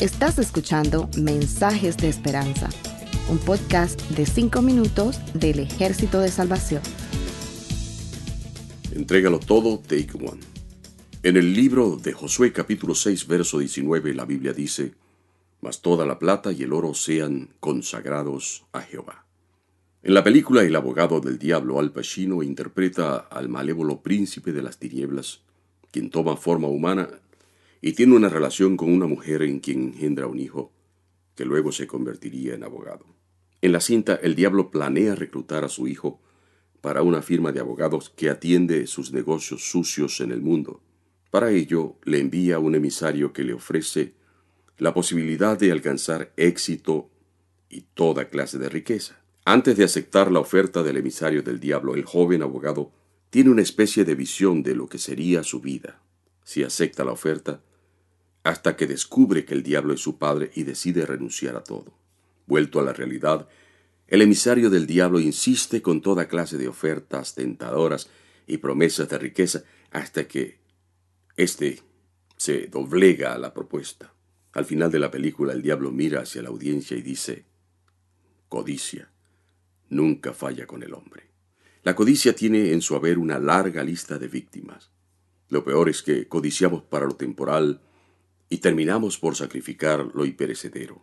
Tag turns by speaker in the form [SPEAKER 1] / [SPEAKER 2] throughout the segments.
[SPEAKER 1] Estás escuchando Mensajes de Esperanza, un podcast de 5 minutos del Ejército de Salvación.
[SPEAKER 2] Entrégalo todo, take one. En el libro de Josué capítulo 6, verso 19, la Biblia dice, Mas toda la plata y el oro sean consagrados a Jehová. En la película El abogado del diablo, Al Pacino interpreta al malévolo príncipe de las tinieblas, quien toma forma humana y tiene una relación con una mujer en quien engendra un hijo, que luego se convertiría en abogado. En la cinta, el diablo planea reclutar a su hijo para una firma de abogados que atiende sus negocios sucios en el mundo. Para ello, le envía un emisario que le ofrece la posibilidad de alcanzar éxito y toda clase de riqueza. Antes de aceptar la oferta del emisario del diablo, el joven abogado tiene una especie de visión de lo que sería su vida. Si acepta la oferta, hasta que descubre que el diablo es su padre y decide renunciar a todo. Vuelto a la realidad, el emisario del diablo insiste con toda clase de ofertas tentadoras y promesas de riqueza hasta que éste se doblega a la propuesta. Al final de la película el diablo mira hacia la audiencia y dice, Codicia, nunca falla con el hombre. La codicia tiene en su haber una larga lista de víctimas. Lo peor es que codiciamos para lo temporal, y terminamos por sacrificar lo imperecedero.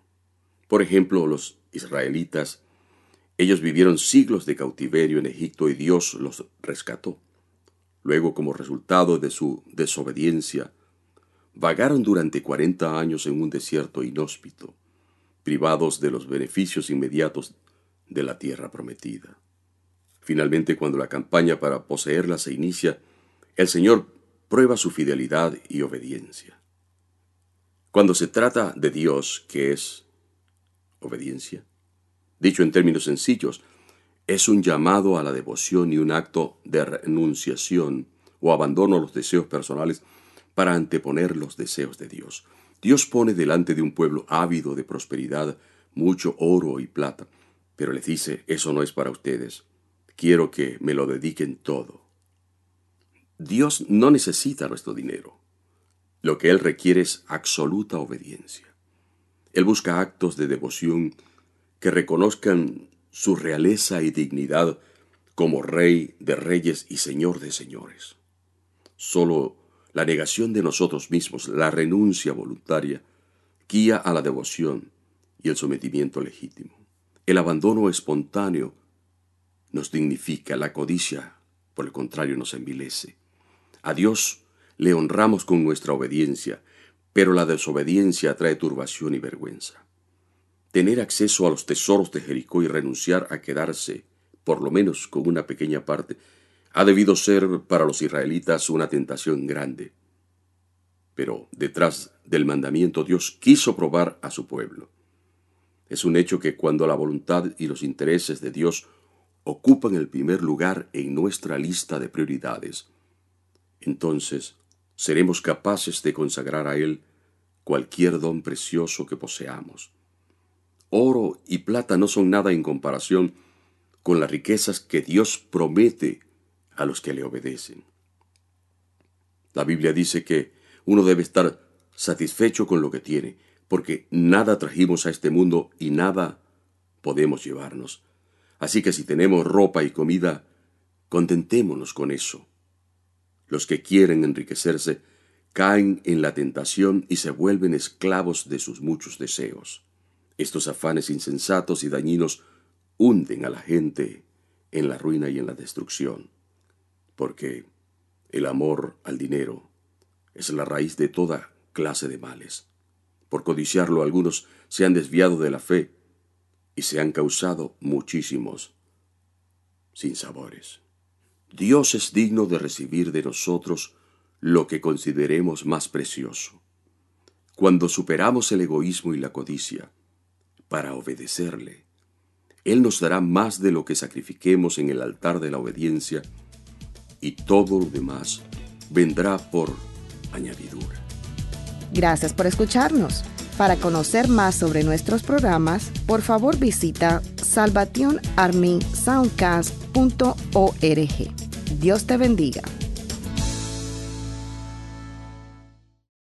[SPEAKER 2] Por ejemplo, los israelitas, ellos vivieron siglos de cautiverio en Egipto y Dios los rescató. Luego, como resultado de su desobediencia, vagaron durante cuarenta años en un desierto inhóspito, privados de los beneficios inmediatos de la tierra prometida. Finalmente, cuando la campaña para poseerla se inicia, el Señor prueba su fidelidad y obediencia. Cuando se trata de Dios, que es obediencia, dicho en términos sencillos, es un llamado a la devoción y un acto de renunciación o abandono a los deseos personales para anteponer los deseos de Dios. Dios pone delante de un pueblo ávido de prosperidad mucho oro y plata, pero les dice, eso no es para ustedes, quiero que me lo dediquen todo. Dios no necesita nuestro dinero. Lo que Él requiere es absoluta obediencia. Él busca actos de devoción que reconozcan su realeza y dignidad como Rey de reyes y Señor de señores. Solo la negación de nosotros mismos, la renuncia voluntaria, guía a la devoción y el sometimiento legítimo. El abandono espontáneo nos dignifica, la codicia, por el contrario, nos envilece. A Dios le honramos con nuestra obediencia, pero la desobediencia trae turbación y vergüenza. Tener acceso a los tesoros de Jericó y renunciar a quedarse, por lo menos con una pequeña parte, ha debido ser para los israelitas una tentación grande. Pero detrás del mandamiento Dios quiso probar a su pueblo. Es un hecho que cuando la voluntad y los intereses de Dios ocupan el primer lugar en nuestra lista de prioridades, entonces seremos capaces de consagrar a Él cualquier don precioso que poseamos. Oro y plata no son nada en comparación con las riquezas que Dios promete a los que le obedecen. La Biblia dice que uno debe estar satisfecho con lo que tiene, porque nada trajimos a este mundo y nada podemos llevarnos. Así que si tenemos ropa y comida, contentémonos con eso. Los que quieren enriquecerse caen en la tentación y se vuelven esclavos de sus muchos deseos. Estos afanes insensatos y dañinos hunden a la gente en la ruina y en la destrucción, porque el amor al dinero es la raíz de toda clase de males. Por codiciarlo algunos se han desviado de la fe y se han causado muchísimos sinsabores. Dios es digno de recibir de nosotros lo que consideremos más precioso. Cuando superamos el egoísmo y la codicia, para obedecerle, Él nos dará más de lo que sacrifiquemos en el altar de la obediencia y todo lo demás vendrá por añadidura.
[SPEAKER 1] Gracias por escucharnos. Para conocer más sobre nuestros programas, por favor visita salvationarmysoundcast.org. Dios te bendiga.